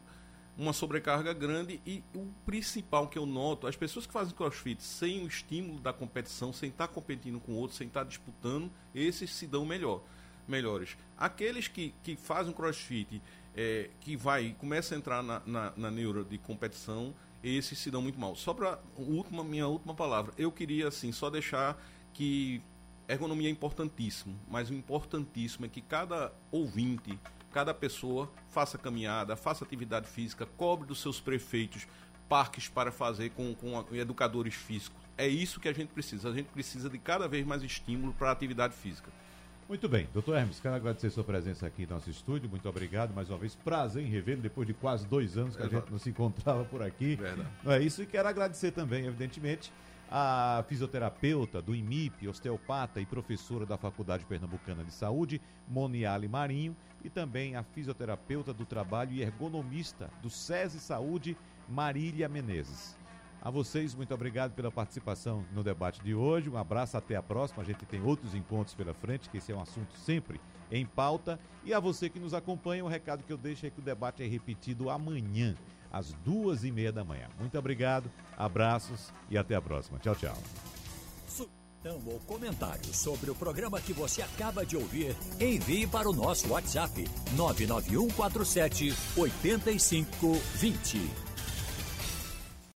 uma sobrecarga grande e o principal que eu noto, as pessoas que fazem crossfit sem o estímulo da competição, sem estar competindo com outros, sem estar disputando, esses se dão melhor, melhores. Aqueles que, que fazem crossfit, é, que vai começa a entrar na, na, na neuro de competição, esses se dão muito mal. Só para última minha última palavra, eu queria assim só deixar que ergonomia é importantíssimo, mas o importantíssimo é que cada ouvinte, cada pessoa faça caminhada, faça atividade física, cobre dos seus prefeitos parques para fazer com, com educadores físicos. É isso que a gente precisa. A gente precisa de cada vez mais estímulo para a atividade física. Muito bem, doutor Hermes, quero agradecer sua presença aqui no nosso estúdio. Muito obrigado mais uma vez. Prazer em revê-lo depois de quase dois anos que a gente não se encontrava por aqui. Verdade. Não é isso? E quero agradecer também, evidentemente, a fisioterapeuta do IMIP, osteopata e professora da Faculdade Pernambucana de Saúde, Moniale Marinho, e também a fisioterapeuta do trabalho e ergonomista do SESI Saúde, Marília Menezes. A vocês, muito obrigado pela participação no debate de hoje. Um abraço, até a próxima. A gente tem outros encontros pela frente, que esse é um assunto sempre em pauta. E a você que nos acompanha, o recado que eu deixo é que o debate é repetido amanhã às duas e meia da manhã. Muito obrigado, abraços e até a próxima. Tchau, tchau. Sugestão ou comentário sobre o programa que você acaba de ouvir, envie para o nosso WhatsApp 99147 8520.